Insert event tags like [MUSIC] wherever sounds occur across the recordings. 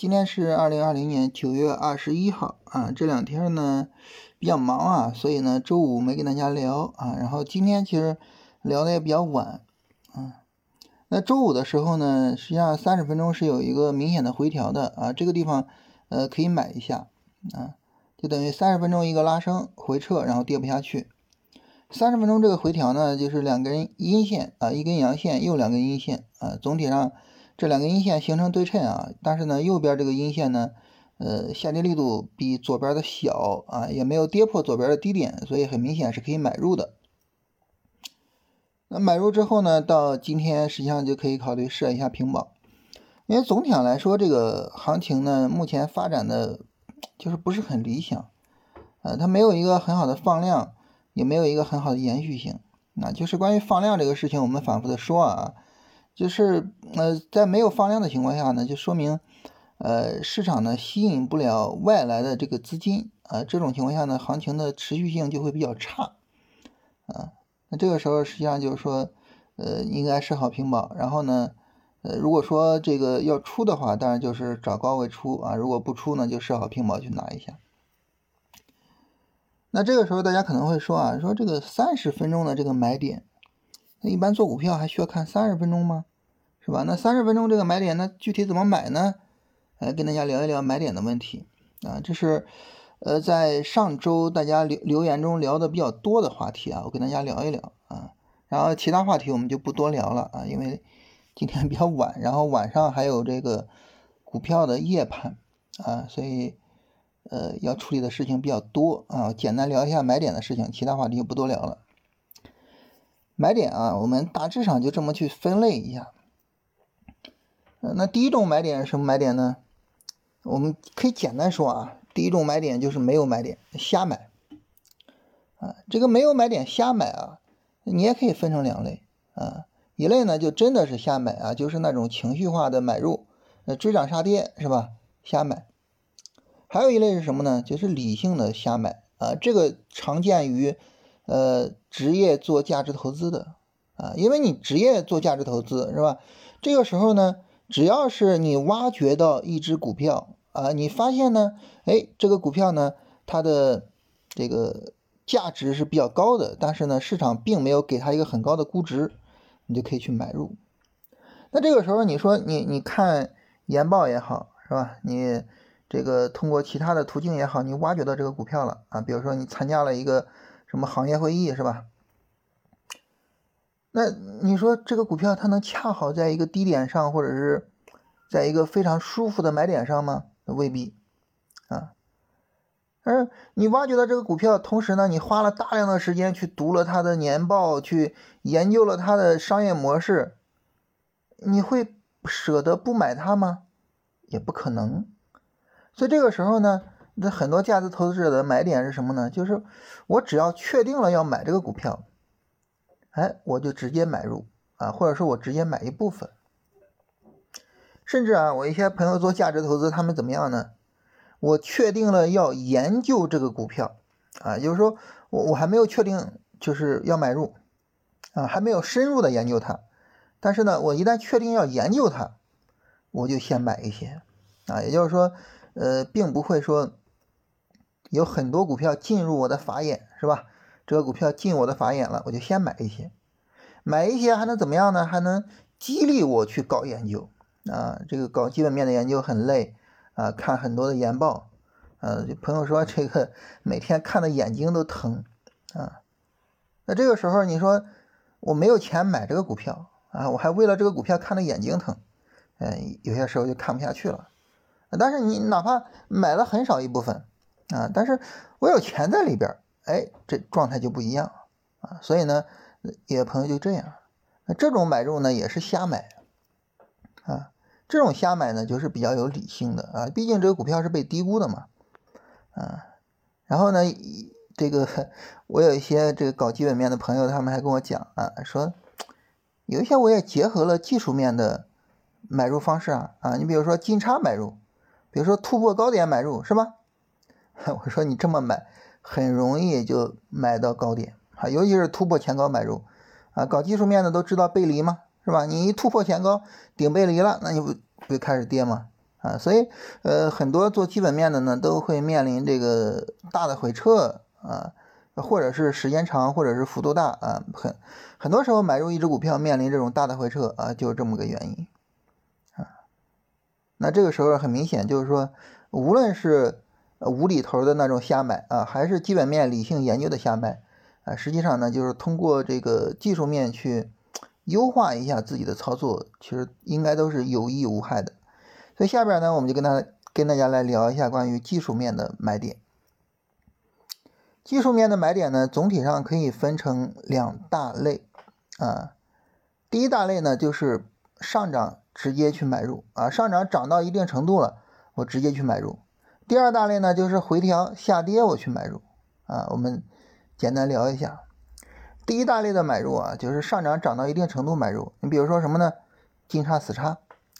今天是二零二零年九月二十一号啊，这两天呢比较忙啊，所以呢周五没跟大家聊啊，然后今天其实聊的也比较晚啊。那周五的时候呢，实际上三十分钟是有一个明显的回调的啊，这个地方呃可以买一下啊，就等于三十分钟一个拉升回撤，然后跌不下去。三十分钟这个回调呢，就是两根阴线啊，一根阳线又两根阴线啊，总体上。这两根阴线形成对称啊，但是呢，右边这个阴线呢，呃，下跌力度比左边的小啊，也没有跌破左边的低点，所以很明显是可以买入的。那买入之后呢，到今天实际上就可以考虑设一下平保，因为总体上来说，这个行情呢，目前发展的就是不是很理想，呃，它没有一个很好的放量，也没有一个很好的延续性。那就是关于放量这个事情，我们反复的说啊。就是呃，在没有放量的情况下呢，就说明呃市场呢吸引不了外来的这个资金啊，这种情况下呢，行情的持续性就会比较差啊。那这个时候实际上就是说，呃，应该设好平保，然后呢，呃，如果说这个要出的话，当然就是找高位出啊；如果不出呢，就设好平保去拿一下。那这个时候大家可能会说啊，说这个三十分钟的这个买点，那一般做股票还需要看三十分钟吗？是吧？那三十分钟这个买点，那具体怎么买呢？来跟大家聊一聊买点的问题啊。这是呃在上周大家留留言中聊的比较多的话题啊，我跟大家聊一聊啊。然后其他话题我们就不多聊了啊，因为今天比较晚，然后晚上还有这个股票的夜盘啊，所以呃要处理的事情比较多啊。简单聊一下买点的事情，其他话题就不多聊了。买点啊，我们大致上就这么去分类一下。那第一种买点是什么买点呢？我们可以简单说啊，第一种买点就是没有买点，瞎买啊。这个没有买点瞎买啊，你也可以分成两类啊。一类呢就真的是瞎买啊，就是那种情绪化的买入，呃追涨杀跌是吧？瞎买。还有一类是什么呢？就是理性的瞎买啊。这个常见于呃职业做价值投资的啊，因为你职业做价值投资是吧？这个时候呢。只要是你挖掘到一只股票啊，你发现呢，哎，这个股票呢，它的这个价值是比较高的，但是呢，市场并没有给它一个很高的估值，你就可以去买入。那这个时候你说你你看研报也好，是吧？你这个通过其他的途径也好，你挖掘到这个股票了啊，比如说你参加了一个什么行业会议，是吧？那你说这个股票它能恰好在一个低点上，或者是在一个非常舒服的买点上吗？未必啊。而你挖掘到这个股票，同时呢，你花了大量的时间去读了它的年报，去研究了它的商业模式，你会舍得不买它吗？也不可能。所以这个时候呢，那很多价值投资者的买点是什么呢？就是我只要确定了要买这个股票。哎，我就直接买入啊，或者说我直接买一部分，甚至啊，我一些朋友做价值投资，他们怎么样呢？我确定了要研究这个股票啊，就是说我我还没有确定就是要买入啊，还没有深入的研究它，但是呢，我一旦确定要研究它，我就先买一些啊，也就是说，呃，并不会说有很多股票进入我的法眼，是吧？这个股票进我的法眼了，我就先买一些，买一些还能怎么样呢？还能激励我去搞研究啊！这个搞基本面的研究很累啊，看很多的研报，呃，朋友说这个每天看的眼睛都疼啊。那这个时候你说我没有钱买这个股票啊，我还为了这个股票看的眼睛疼，嗯，有些时候就看不下去了。但是你哪怕买了很少一部分啊，但是我有钱在里边。哎，这状态就不一样啊，所以呢，有朋友就这样，那这种买入呢也是瞎买啊，这种瞎买呢就是比较有理性的啊，毕竟这个股票是被低估的嘛，啊，然后呢，这个我有一些这个搞基本面的朋友，他们还跟我讲啊，说有一些我也结合了技术面的买入方式啊啊，你比如说金叉买入，比如说突破高点买入是吧？[LAUGHS] 我说你这么买。很容易就买到高点啊，尤其是突破前高买入啊。搞技术面的都知道背离嘛？是吧？你一突破前高顶背离了，那你不不开始跌吗？啊，所以呃很多做基本面的呢都会面临这个大的回撤啊，或者是时间长，或者是幅度大啊，很很多时候买入一只股票面临这种大的回撤啊，就是这么个原因啊。那这个时候很明显就是说，无论是无厘头的那种瞎买啊，还是基本面理性研究的瞎买啊，实际上呢就是通过这个技术面去优化一下自己的操作，其实应该都是有益无害的。所以下边呢，我们就跟大跟大家来聊一下关于技术面的买点。技术面的买点呢，总体上可以分成两大类啊。第一大类呢，就是上涨直接去买入啊，上涨涨到一定程度了，我直接去买入。第二大类呢，就是回调下跌我去买入啊。我们简单聊一下。第一大类的买入啊，就是上涨涨到一定程度买入。你比如说什么呢？金叉死叉，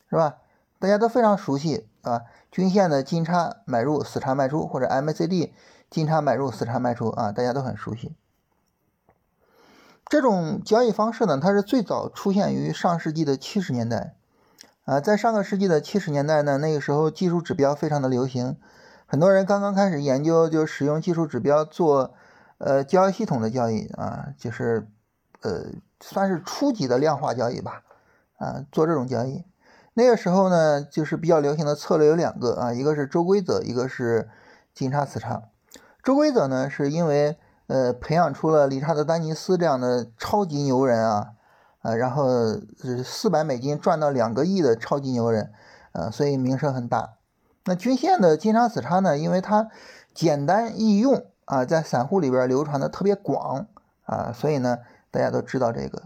是吧？大家都非常熟悉啊，均线的金叉买入，死叉卖出，或者 MACD 金叉买入，死叉卖出啊，大家都很熟悉。这种交易方式呢，它是最早出现于上世纪的七十年代啊，在上个世纪的七十年代呢，那个时候技术指标非常的流行，很多人刚刚开始研究，就使用技术指标做呃交易系统的交易啊，就是呃算是初级的量化交易吧啊，做这种交易。那个时候呢，就是比较流行的策略有两个啊，一个是周规则，一个是金叉死叉。周规则呢，是因为呃培养出了理查德丹尼斯这样的超级牛人啊，啊，然后是四百美金赚到两个亿的超级牛人，呃，所以名声很大。那均线的金叉死叉呢，因为它简单易用啊，在散户里边流传的特别广啊，所以呢，大家都知道这个。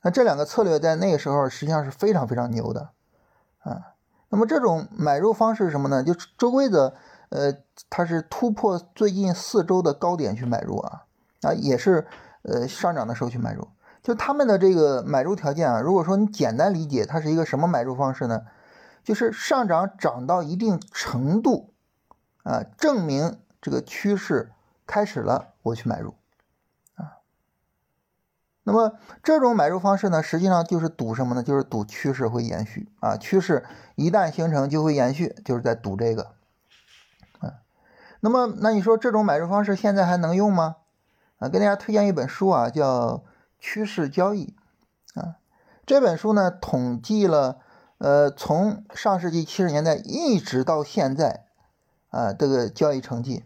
那这两个策略在那个时候实际上是非常非常牛的，啊，那么这种买入方式是什么呢？就周规则，呃，它是突破最近四周的高点去买入啊，啊，也是呃上涨的时候去买入。就他们的这个买入条件啊，如果说你简单理解，它是一个什么买入方式呢？就是上涨涨到一定程度，啊，证明这个趋势开始了，我去买入。啊那么这种买入方式呢，实际上就是赌什么呢？就是赌趋势会延续啊，趋势一旦形成就会延续，就是在赌这个。啊，那么那你说这种买入方式现在还能用吗？啊，给大家推荐一本书啊，叫《趋势交易》啊。这本书呢，统计了呃从上世纪七十年代一直到现在啊这个交易成绩，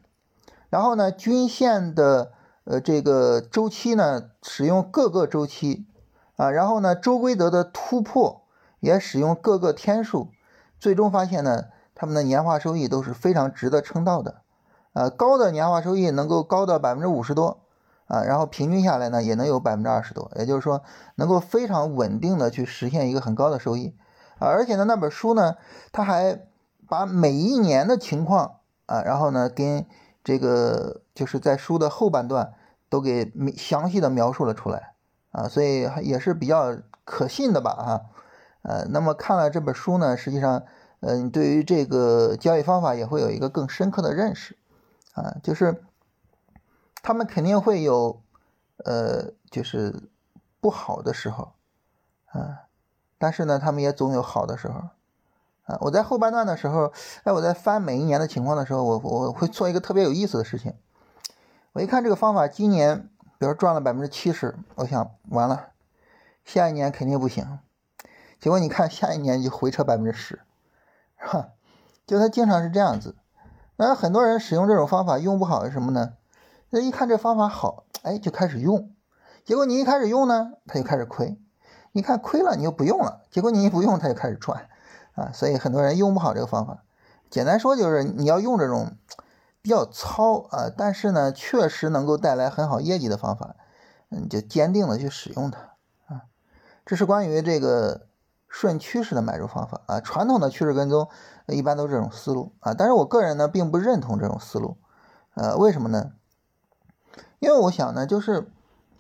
然后呢均线的。呃，这个周期呢，使用各个周期啊，然后呢，周规则的突破也使用各个天数，最终发现呢，他们的年化收益都是非常值得称道的，啊，高的年化收益能够高到百分之五十多啊，然后平均下来呢，也能有百分之二十多，也就是说，能够非常稳定的去实现一个很高的收益啊，而且呢，那本书呢，他还把每一年的情况啊，然后呢，跟这个就是在书的后半段都给详细的描述了出来啊，所以也是比较可信的吧啊，呃，那么看了这本书呢，实际上，呃，你对于这个交易方法也会有一个更深刻的认识啊，就是他们肯定会有呃，就是不好的时候啊，但是呢，他们也总有好的时候。啊，我在后半段的时候，哎，我在翻每一年的情况的时候，我我会做一个特别有意思的事情。我一看这个方法，今年比如赚了百分之七十，我想完了，下一年肯定不行。结果你看下一年就回撤百分之十，哈，就它经常是这样子。那很多人使用这种方法用不好是什么呢？那一看这方法好，哎，就开始用。结果你一开始用呢，他就开始亏。你看亏了，你又不用了。结果你一不用，它就开始赚。啊，所以很多人用不好这个方法。简单说就是你要用这种比较糙啊，但是呢确实能够带来很好业绩的方法，嗯，就坚定的去使用它啊。这是关于这个顺趋势的买入方法啊。传统的趋势跟踪一般都这种思路啊，但是我个人呢并不认同这种思路，呃，为什么呢？因为我想呢，就是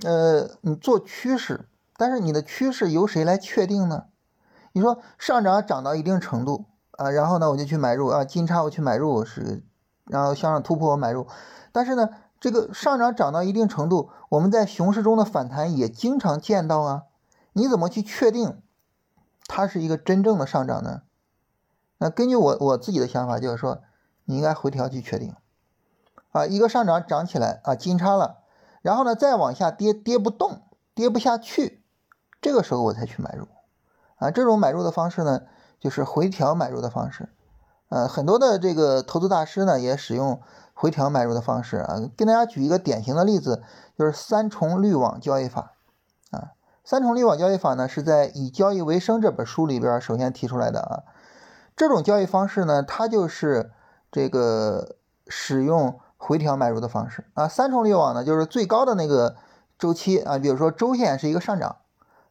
呃，你做趋势，但是你的趋势由谁来确定呢？你说上涨涨到一定程度啊，然后呢我就去买入啊，金叉我去买入是，然后向上突破我买入，但是呢这个上涨涨到一定程度，我们在熊市中的反弹也经常见到啊，你怎么去确定它是一个真正的上涨呢？那根据我我自己的想法，就是说你应该回调去确定啊，一个上涨涨起来啊，金叉了，然后呢再往下跌，跌不动，跌不下去，这个时候我才去买入啊。这种买入的方式呢，就是回调买入的方式。呃，很多的这个投资大师呢，也使用回调买入的方式啊。跟大家举一个典型的例子，就是三重滤网交易法啊。三重滤网交易法呢，是在《以交易为生》这本书里边首先提出来的啊。这种交易方式呢，它就是这个使用回调买入的方式啊。三重滤网呢，就是最高的那个周期啊，比如说周线是一个上涨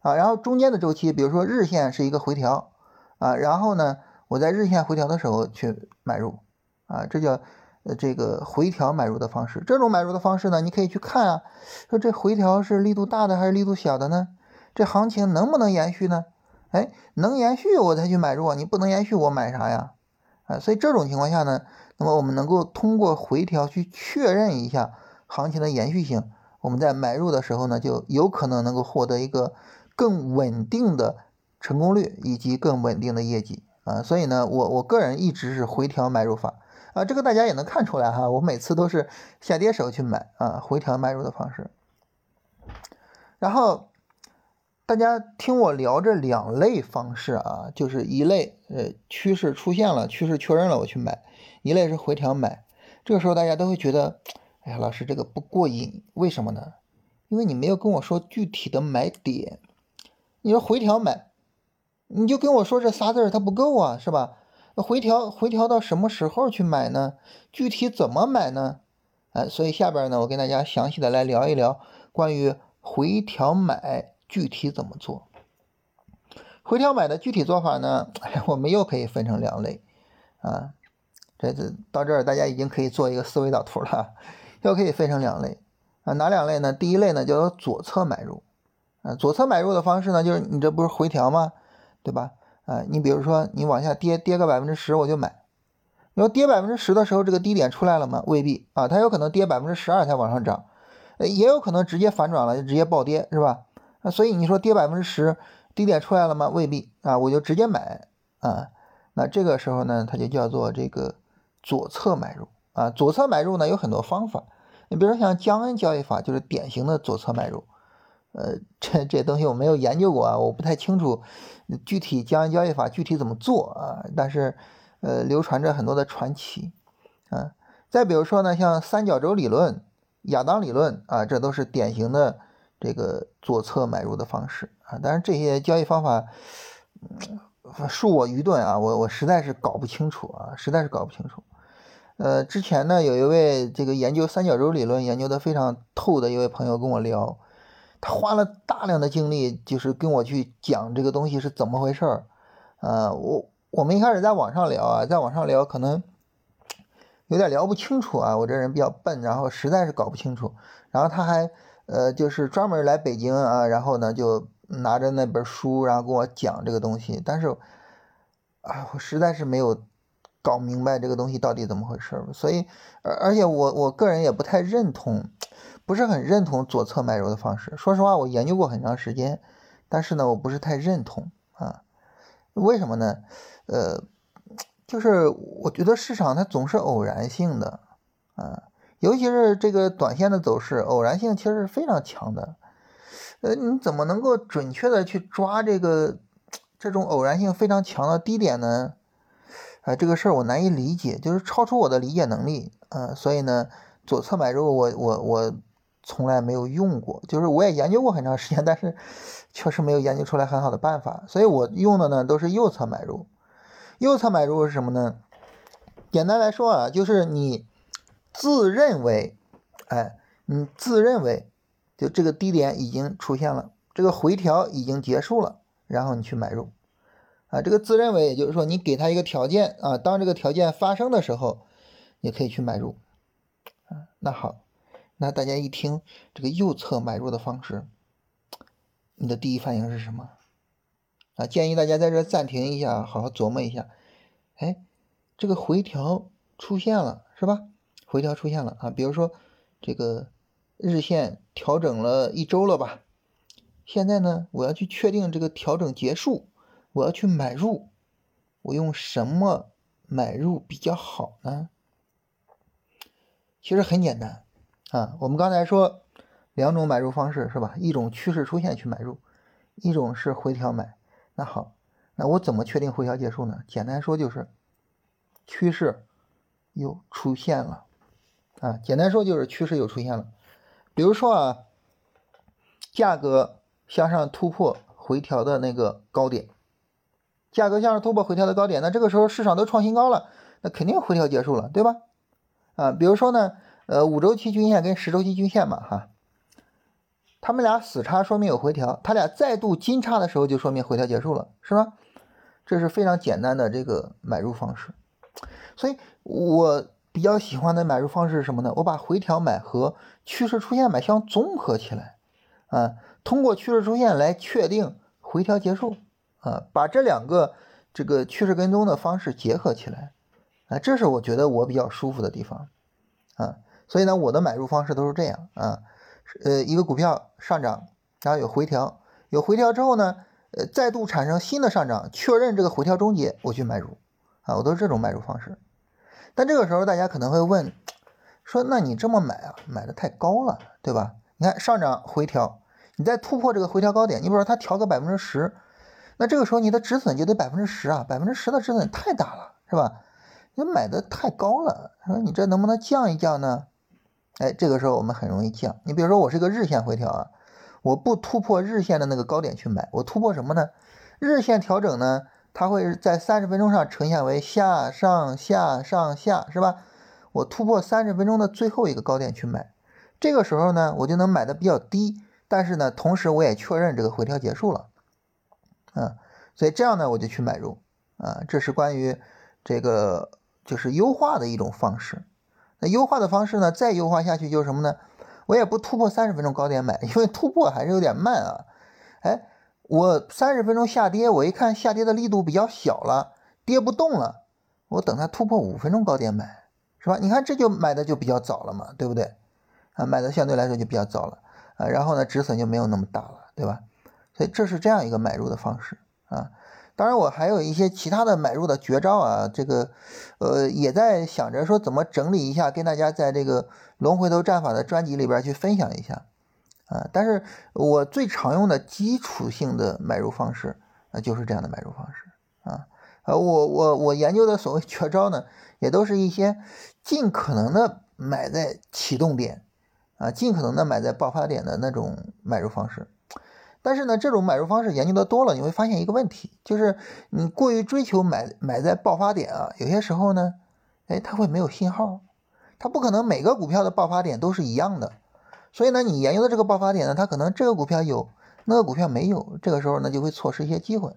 啊，然后中间的周期，比如说日线是一个回调啊，然后呢。我在日线回调的时候去买入，啊，这叫呃这个回调买入的方式。这种买入的方式呢，你可以去看啊，说这回调是力度大的还是力度小的呢？这行情能不能延续呢？哎，能延续我才去买入啊，你不能延续我买啥呀？啊，所以这种情况下呢，那么我们能够通过回调去确认一下行情的延续性，我们在买入的时候呢，就有可能能够获得一个更稳定的成功率以及更稳定的业绩。啊，所以呢，我我个人一直是回调买入法啊，这个大家也能看出来哈，我每次都是下跌时候去买啊，回调买入的方式。然后大家听我聊这两类方式啊，就是一类呃趋势出现了，趋势确认了我去买，一类是回调买。这个时候大家都会觉得，哎呀，老师这个不过瘾，为什么呢？因为你没有跟我说具体的买点，你说回调买。你就跟我说这仨字儿，它不够啊，是吧？回调回调到什么时候去买呢？具体怎么买呢？哎，所以下边呢，我跟大家详细的来聊一聊关于回调买具体怎么做。回调买的具体做法呢，我们又可以分成两类啊。这这到这儿，大家已经可以做一个思维导图了，又可以分成两类啊。哪两类呢？第一类呢叫做左侧买入啊。左侧买入的方式呢，就是你这不是回调吗？对吧？啊，你比如说你往下跌跌个百分之十，我就买。你说跌百分之十的时候，这个低点出来了吗？未必啊，它有可能跌百分之十二才往上涨，也有可能直接反转了，就直接暴跌，是吧？啊，所以你说跌百分之十，低点出来了吗？未必啊，我就直接买啊。那这个时候呢，它就叫做这个左侧买入啊。左侧买入呢有很多方法，你比如说像江恩交易法，就是典型的左侧买入。呃，这这东西我没有研究过啊，我不太清楚具体交易交易法具体怎么做啊。但是，呃，流传着很多的传奇啊。再比如说呢，像三角洲理论、亚当理论啊，这都是典型的这个左侧买入的方式啊。但是这些交易方法，恕我愚钝啊，我我实在是搞不清楚啊，实在是搞不清楚。呃，之前呢，有一位这个研究三角洲理论研究的非常透的一位朋友跟我聊。他花了大量的精力，就是跟我去讲这个东西是怎么回事儿，呃，我我们一开始在网上聊啊，在网上聊可能有点聊不清楚啊，我这人比较笨，然后实在是搞不清楚，然后他还呃就是专门来北京啊，然后呢就拿着那本书，然后跟我讲这个东西，但是啊，我实在是没有搞明白这个东西到底怎么回事儿，所以而而且我我个人也不太认同。不是很认同左侧买入的方式。说实话，我研究过很长时间，但是呢，我不是太认同啊。为什么呢？呃，就是我觉得市场它总是偶然性的啊，尤其是这个短线的走势，偶然性其实是非常强的。呃，你怎么能够准确的去抓这个这种偶然性非常强的低点呢？啊，这个事儿我难以理解，就是超出我的理解能力啊。所以呢，左侧买入，我我我。从来没有用过，就是我也研究过很长时间，[LAUGHS] 但是确实没有研究出来很好的办法，所以我用的呢都是右侧买入。右侧买入是什么呢？简单来说啊，就是你自认为，哎，你自认为就这个低点已经出现了，这个回调已经结束了，然后你去买入。啊，这个自认为也就是说你给他一个条件啊，当这个条件发生的时候，你可以去买入。啊，那好。那大家一听这个右侧买入的方式，你的第一反应是什么？啊，建议大家在这暂停一下，好好琢磨一下。哎，这个回调出现了是吧？回调出现了啊，比如说这个日线调整了一周了吧？现在呢，我要去确定这个调整结束，我要去买入，我用什么买入比较好呢？其实很简单啊，我们刚才说两种买入方式是吧？一种趋势出现去买入，一种是回调买。那好，那我怎么确定回调结束呢？简单说就是趋势又出现了啊，简单说就是趋势又出现了。比如说啊，价格向上突破回调的那个高点，价格向上突破回调的高点，那这个时候市场都创新高了，那肯定回调结束了，对吧？啊，比如说呢，呃，五周期均线跟十周期均线嘛，哈，他们俩死叉说明有回调，它俩再度金叉的时候就说明回调结束了，是吧？这是非常简单的这个买入方式，所以我比较喜欢的买入方式是什么呢？我把回调买和趋势出现买相综合起来，啊，通过趋势出现来确定回调结束，啊，把这两个这个趋势跟踪的方式结合起来。啊，这是我觉得我比较舒服的地方，啊，所以呢，我的买入方式都是这样啊，呃，一个股票上涨，然后有回调，有回调之后呢，呃，再度产生新的上涨，确认这个回调终结，我去买入，啊，我都是这种买入方式。但这个时候大家可能会问，说那你这么买啊，买的太高了，对吧？你看上涨回调，你再突破这个回调高点，你比如说它调个百分之十，那这个时候你的止损就得百分之十啊，百分之十的止损太大了，是吧？你买的太高了，说你这能不能降一降呢？哎，这个时候我们很容易降。你比如说我是个日线回调啊，我不突破日线的那个高点去买，我突破什么呢？日线调整呢，它会在三十分钟上呈现为下上下上下，是吧？我突破三十分钟的最后一个高点去买，这个时候呢，我就能买的比较低，但是呢，同时我也确认这个回调结束了，啊，所以这样呢，我就去买入啊，这是关于这个。就是优化的一种方式，那优化的方式呢？再优化下去就是什么呢？我也不突破三十分钟高点买，因为突破还是有点慢啊。哎，我三十分钟下跌，我一看下跌的力度比较小了，跌不动了，我等它突破五分钟高点买，是吧？你看这就买的就比较早了嘛，对不对？啊，买的相对来说就比较早了啊，然后呢，止损就没有那么大了，对吧？所以这是这样一个买入的方式啊。当然，我还有一些其他的买入的绝招啊，这个，呃，也在想着说怎么整理一下，跟大家在这个龙回头战法的专辑里边去分享一下，啊，但是我最常用的基础性的买入方式啊，就是这样的买入方式啊，呃，我我我研究的所谓绝招呢，也都是一些尽可能的买在启动点，啊，尽可能的买在爆发点的那种买入方式。但是呢，这种买入方式研究的多了，你会发现一个问题，就是你过于追求买买在爆发点啊，有些时候呢，哎，它会没有信号，它不可能每个股票的爆发点都是一样的，所以呢，你研究的这个爆发点呢，它可能这个股票有，那个股票没有，这个时候呢就会错失一些机会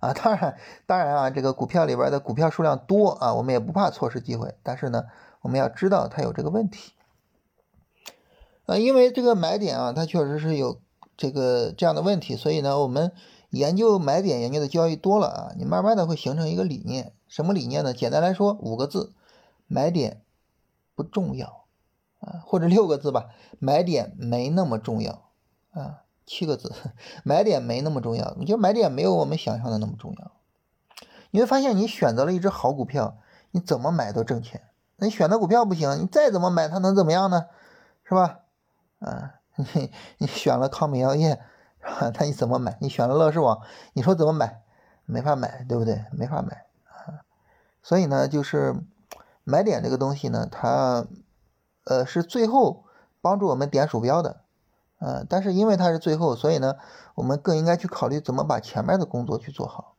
啊。当然，当然啊，这个股票里边的股票数量多啊，我们也不怕错失机会，但是呢，我们要知道它有这个问题啊，因为这个买点啊，它确实是有。这个这样的问题，所以呢，我们研究买点研究的交易多了啊，你慢慢的会形成一个理念，什么理念呢？简单来说，五个字，买点不重要啊，或者六个字吧，买点没那么重要啊，七个字，[LAUGHS] 买点没那么重要，你就买点没有我们想象的那么重要。你会发现，你选择了一只好股票，你怎么买都挣钱。那你选的股票不行，你再怎么买它能怎么样呢？是吧？啊。你 [LAUGHS] 你选了康美药业，那你怎么买？你选了乐视网，你说怎么买？没法买，对不对？没法买啊！所以呢，就是买点这个东西呢，它呃是最后帮助我们点鼠标的，呃，但是因为它是最后，所以呢，我们更应该去考虑怎么把前面的工作去做好。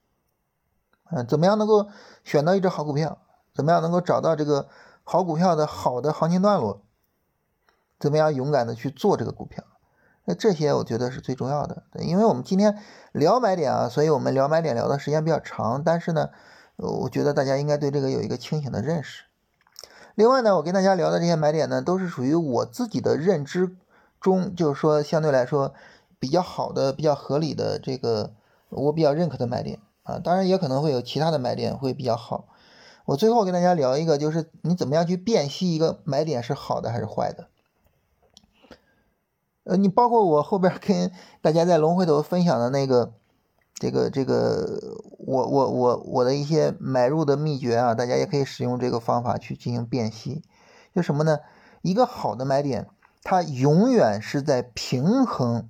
嗯，怎么样能够选到一只好股票？怎么样能够找到这个好股票的好的行情段落？怎么样勇敢的去做这个股票？那这些我觉得是最重要的。对因为我们今天聊买点啊，所以我们聊买点聊的时间比较长。但是呢，我觉得大家应该对这个有一个清醒的认识。另外呢，我跟大家聊的这些买点呢，都是属于我自己的认知中，就是说相对来说比较好的、比较合理的这个我比较认可的买点啊。当然也可能会有其他的买点会比较好。我最后跟大家聊一个，就是你怎么样去辨析一个买点是好的还是坏的。呃，你包括我后边跟大家在龙回头分享的那个这个这个，我我我我的一些买入的秘诀啊，大家也可以使用这个方法去进行辨析。就什么呢？一个好的买点，它永远是在平衡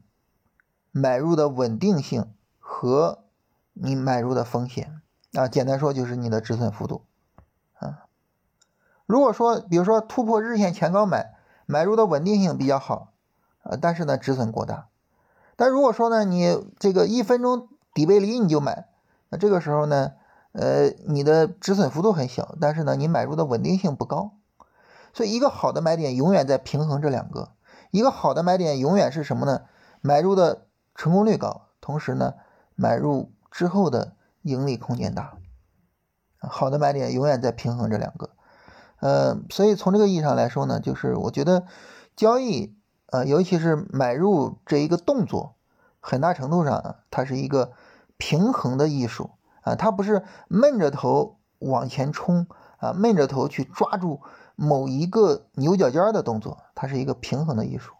买入的稳定性和你买入的风险啊。简单说就是你的止损幅度啊。如果说，比如说突破日线前高买，买入的稳定性比较好啊，但是呢止损过大。但如果说呢，你这个一分钟。底背离你就买，那这个时候呢，呃，你的止损幅度很小，但是呢，你买入的稳定性不高，所以一个好的买点永远在平衡这两个。一个好的买点永远是什么呢？买入的成功率高，同时呢，买入之后的盈利空间大。好的买点永远在平衡这两个。呃，所以从这个意义上来说呢，就是我觉得交易，啊，尤其是买入这一个动作，很大程度上啊，它是一个。平衡的艺术啊，它不是闷着头往前冲啊，闷着头去抓住某一个牛角尖的动作，它是一个平衡的艺术。